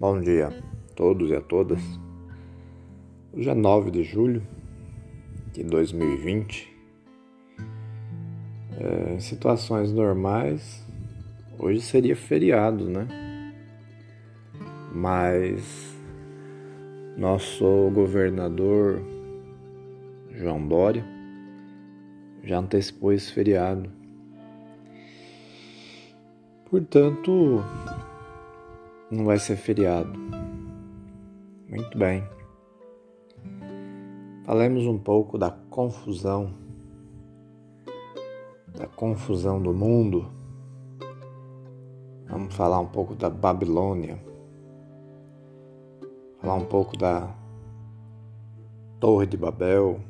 Bom dia a todos e a todas. Hoje é 9 de julho de 2020. É, em situações normais, hoje seria feriado, né? Mas nosso governador João Dória já antecipou esse feriado Portanto, não vai ser feriado. Muito bem. Falemos um pouco da confusão, da confusão do mundo. Vamos falar um pouco da Babilônia, falar um pouco da Torre de Babel,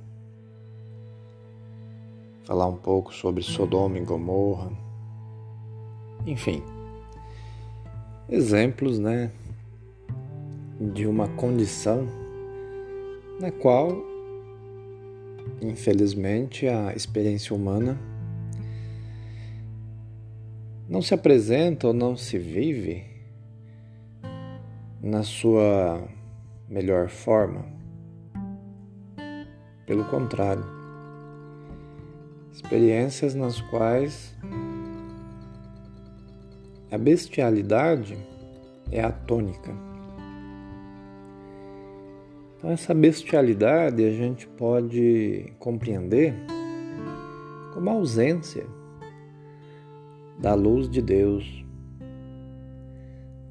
falar um pouco sobre Sodoma e Gomorra enfim, exemplos, né, de uma condição na qual, infelizmente, a experiência humana não se apresenta ou não se vive na sua melhor forma. Pelo contrário, experiências nas quais a bestialidade é a tônica. Então, essa bestialidade a gente pode compreender como a ausência da luz de Deus.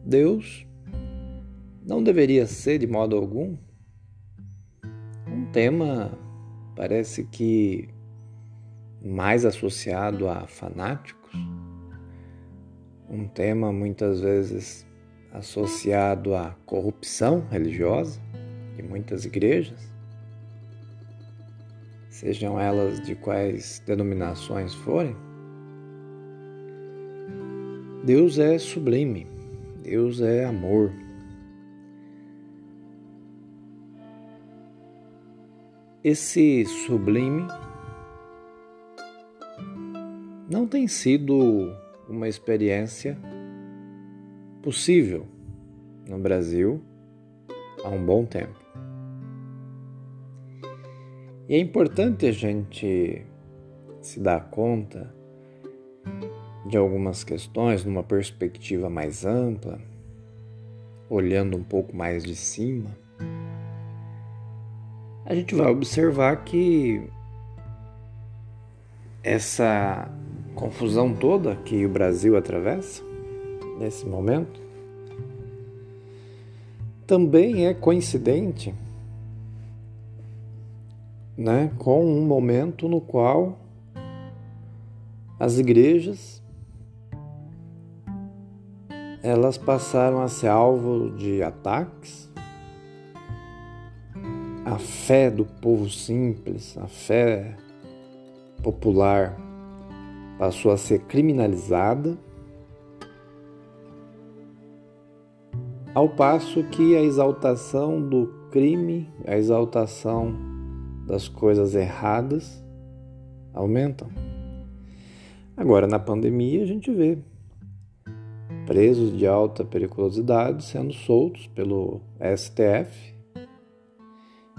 Deus não deveria ser, de modo algum, um tema, parece que mais associado a fanáticos um tema muitas vezes associado à corrupção religiosa de muitas igrejas, sejam elas de quais denominações forem. Deus é sublime, Deus é amor. Esse sublime não tem sido uma experiência possível no Brasil há um bom tempo. E é importante a gente se dar conta de algumas questões numa perspectiva mais ampla, olhando um pouco mais de cima. A gente vai observar que essa confusão toda que o Brasil atravessa nesse momento também é coincidente né, com um momento no qual as igrejas elas passaram a ser alvo de ataques. A fé do povo simples, a fé popular passou a ser criminalizada, ao passo que a exaltação do crime, a exaltação das coisas erradas aumentam. Agora, na pandemia, a gente vê presos de alta periculosidade sendo soltos pelo STF,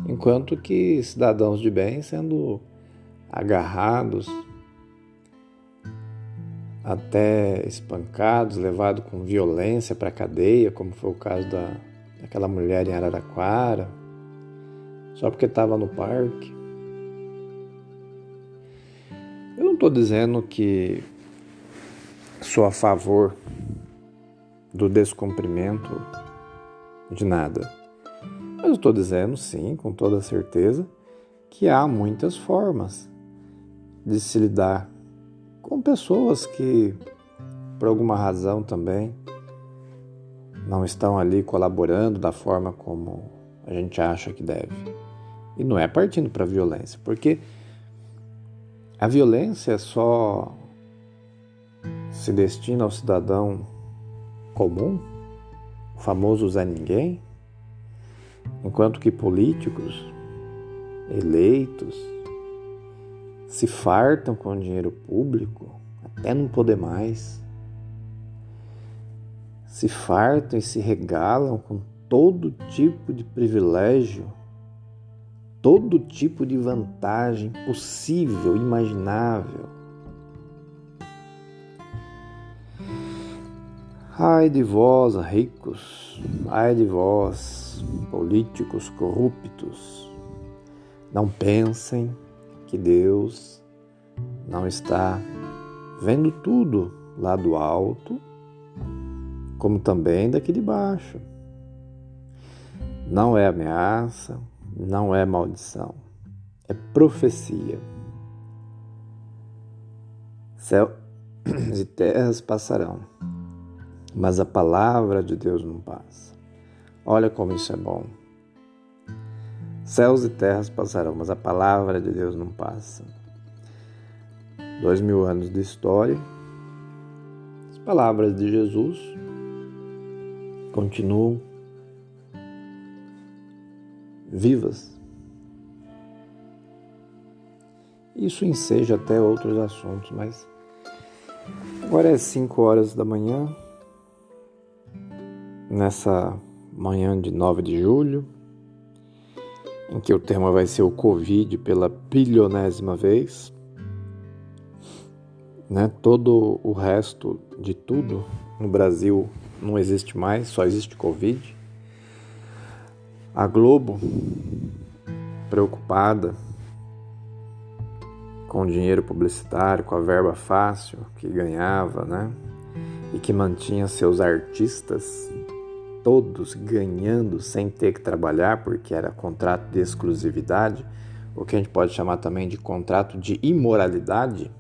enquanto que cidadãos de bem sendo agarrados, até espancados, levados com violência para a cadeia, como foi o caso da, daquela mulher em Araraquara, só porque estava no parque. Eu não estou dizendo que sou a favor do descumprimento de nada, mas estou dizendo, sim, com toda certeza, que há muitas formas de se lidar com pessoas que, por alguma razão também, não estão ali colaborando da forma como a gente acha que deve. E não é partindo para a violência, porque a violência só se destina ao cidadão comum, o famoso Zé Ninguém, enquanto que políticos eleitos, se fartam com dinheiro público até não poder mais, se fartam e se regalam com todo tipo de privilégio, todo tipo de vantagem possível, imaginável. Ai de vós, ricos, ai de vós, políticos corruptos, não pensem que Deus não está vendo tudo lá do alto como também daqui de baixo. Não é ameaça, não é maldição, é profecia. Céu e terras passarão, mas a palavra de Deus não passa. Olha como isso é bom. Céus e terras passarão, mas a palavra de Deus não passa. Dois mil anos de história, as palavras de Jesus continuam vivas. Isso enseja até outros assuntos, mas agora é 5 horas da manhã, nessa manhã de 9 de julho, em que o tema vai ser o Covid pela bilionésima vez. Né? Todo o resto de tudo no Brasil não existe mais, só existe Covid. A Globo, preocupada com o dinheiro publicitário, com a verba fácil que ganhava, né? E que mantinha seus artistas todos ganhando sem ter que trabalhar, porque era contrato de exclusividade, o que a gente pode chamar também de contrato de imoralidade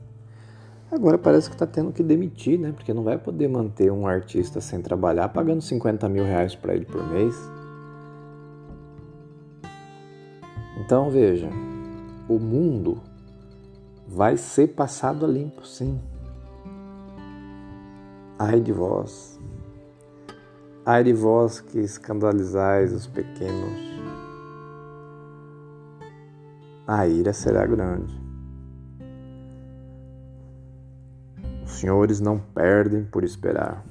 Agora parece que está tendo que demitir, né? Porque não vai poder manter um artista sem trabalhar pagando 50 mil reais para ele por mês. Então veja, o mundo vai ser passado a limpo, sim. Ai de vós, ai de vós que escandalizais os pequenos, a ira será grande. senhores não perdem por esperar.